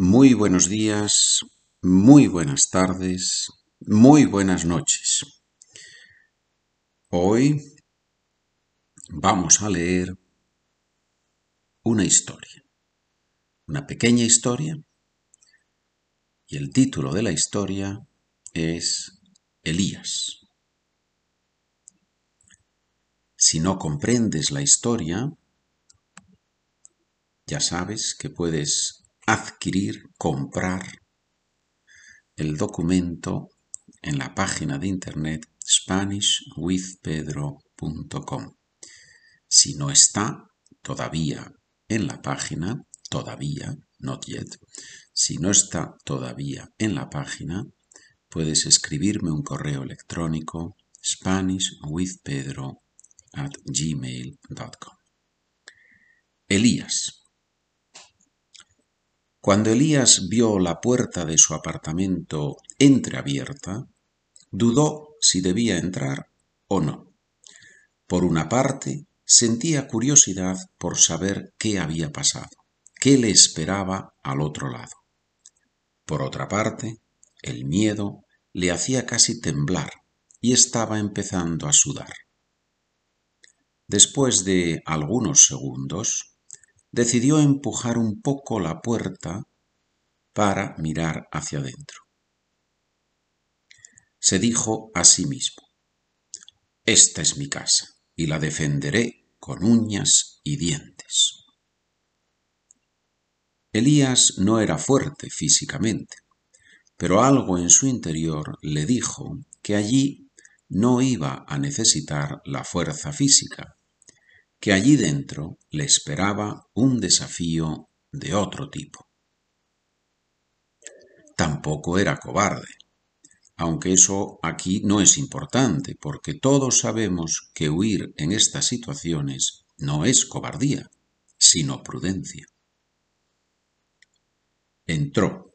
Muy buenos días, muy buenas tardes, muy buenas noches. Hoy vamos a leer una historia, una pequeña historia, y el título de la historia es Elías. Si no comprendes la historia, ya sabes que puedes adquirir, comprar el documento en la página de internet SpanishWithPedro.com. Si no está todavía en la página, todavía, not yet, si no está todavía en la página, puedes escribirme un correo electrónico SpanishWithPedro at gmail.com. Elías cuando Elías vio la puerta de su apartamento entreabierta, dudó si debía entrar o no. Por una parte, sentía curiosidad por saber qué había pasado, qué le esperaba al otro lado. Por otra parte, el miedo le hacía casi temblar y estaba empezando a sudar. Después de algunos segundos, decidió empujar un poco la puerta para mirar hacia adentro. Se dijo a sí mismo, Esta es mi casa y la defenderé con uñas y dientes. Elías no era fuerte físicamente, pero algo en su interior le dijo que allí no iba a necesitar la fuerza física, que allí dentro le esperaba un desafío de otro tipo. Tampoco era cobarde, aunque eso aquí no es importante, porque todos sabemos que huir en estas situaciones no es cobardía, sino prudencia. Entró,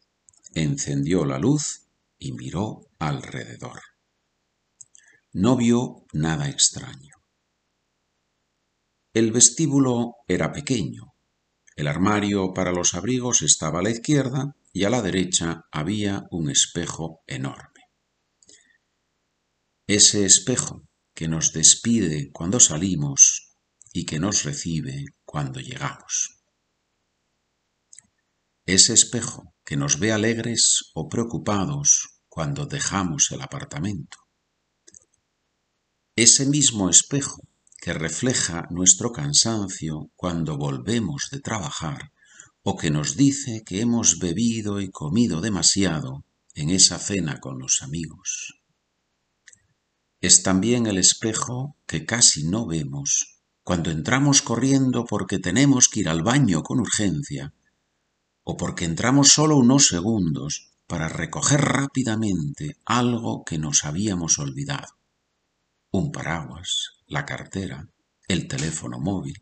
encendió la luz y miró alrededor. No vio nada extraño. El vestíbulo era pequeño. El armario para los abrigos estaba a la izquierda y a la derecha había un espejo enorme. Ese espejo que nos despide cuando salimos y que nos recibe cuando llegamos. Ese espejo que nos ve alegres o preocupados cuando dejamos el apartamento. Ese mismo espejo que refleja nuestro cansancio cuando volvemos de trabajar o que nos dice que hemos bebido y comido demasiado en esa cena con los amigos. Es también el espejo que casi no vemos cuando entramos corriendo porque tenemos que ir al baño con urgencia o porque entramos solo unos segundos para recoger rápidamente algo que nos habíamos olvidado. Un paraguas, la cartera, el teléfono móvil.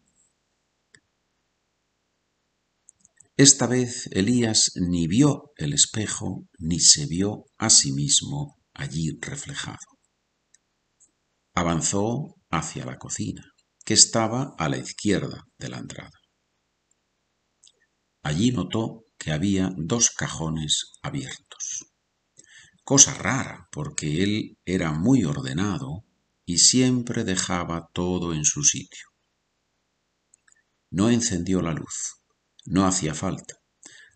Esta vez Elías ni vio el espejo ni se vio a sí mismo allí reflejado. Avanzó hacia la cocina, que estaba a la izquierda de la entrada. Allí notó que había dos cajones abiertos. Cosa rara, porque él era muy ordenado y siempre dejaba todo en su sitio. No encendió la luz, no hacía falta.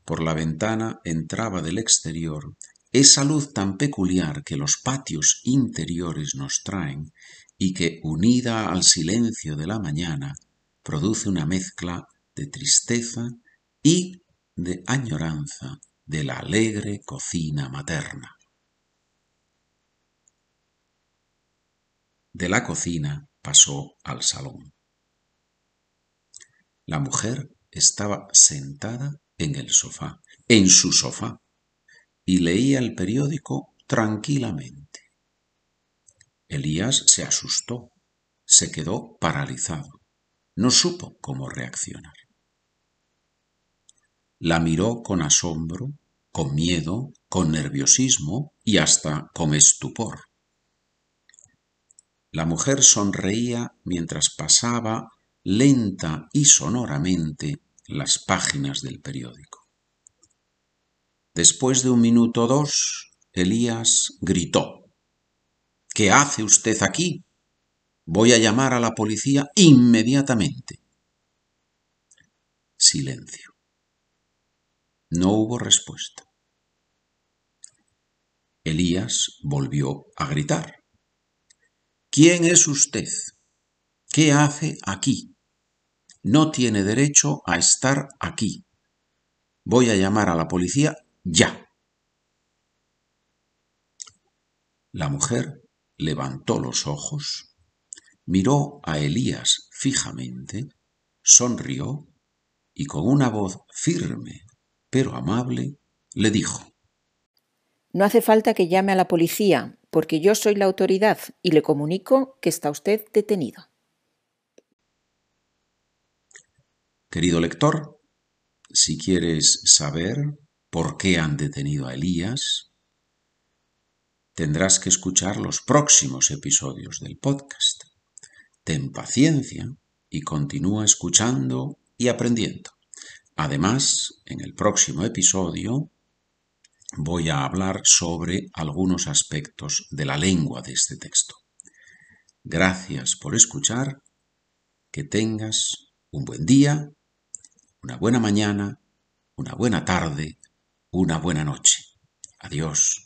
Por la ventana entraba del exterior esa luz tan peculiar que los patios interiores nos traen y que, unida al silencio de la mañana, produce una mezcla de tristeza y de añoranza de la alegre cocina materna. De la cocina pasó al salón. La mujer estaba sentada en el sofá, en su sofá, y leía el periódico tranquilamente. Elías se asustó, se quedó paralizado, no supo cómo reaccionar. La miró con asombro, con miedo, con nerviosismo y hasta con estupor. La mujer sonreía mientras pasaba lenta y sonoramente las páginas del periódico. Después de un minuto o dos, Elías gritó. ¿Qué hace usted aquí? Voy a llamar a la policía inmediatamente. Silencio. No hubo respuesta. Elías volvió a gritar. ¿Quién es usted? ¿Qué hace aquí? No tiene derecho a estar aquí. Voy a llamar a la policía ya. La mujer levantó los ojos, miró a Elías fijamente, sonrió y con una voz firme pero amable le dijo no hace falta que llame a la policía, porque yo soy la autoridad y le comunico que está usted detenido. Querido lector, si quieres saber por qué han detenido a Elías, tendrás que escuchar los próximos episodios del podcast. Ten paciencia y continúa escuchando y aprendiendo. Además, en el próximo episodio voy a hablar sobre algunos aspectos de la lengua de este texto. Gracias por escuchar, que tengas un buen día, una buena mañana, una buena tarde, una buena noche. Adiós.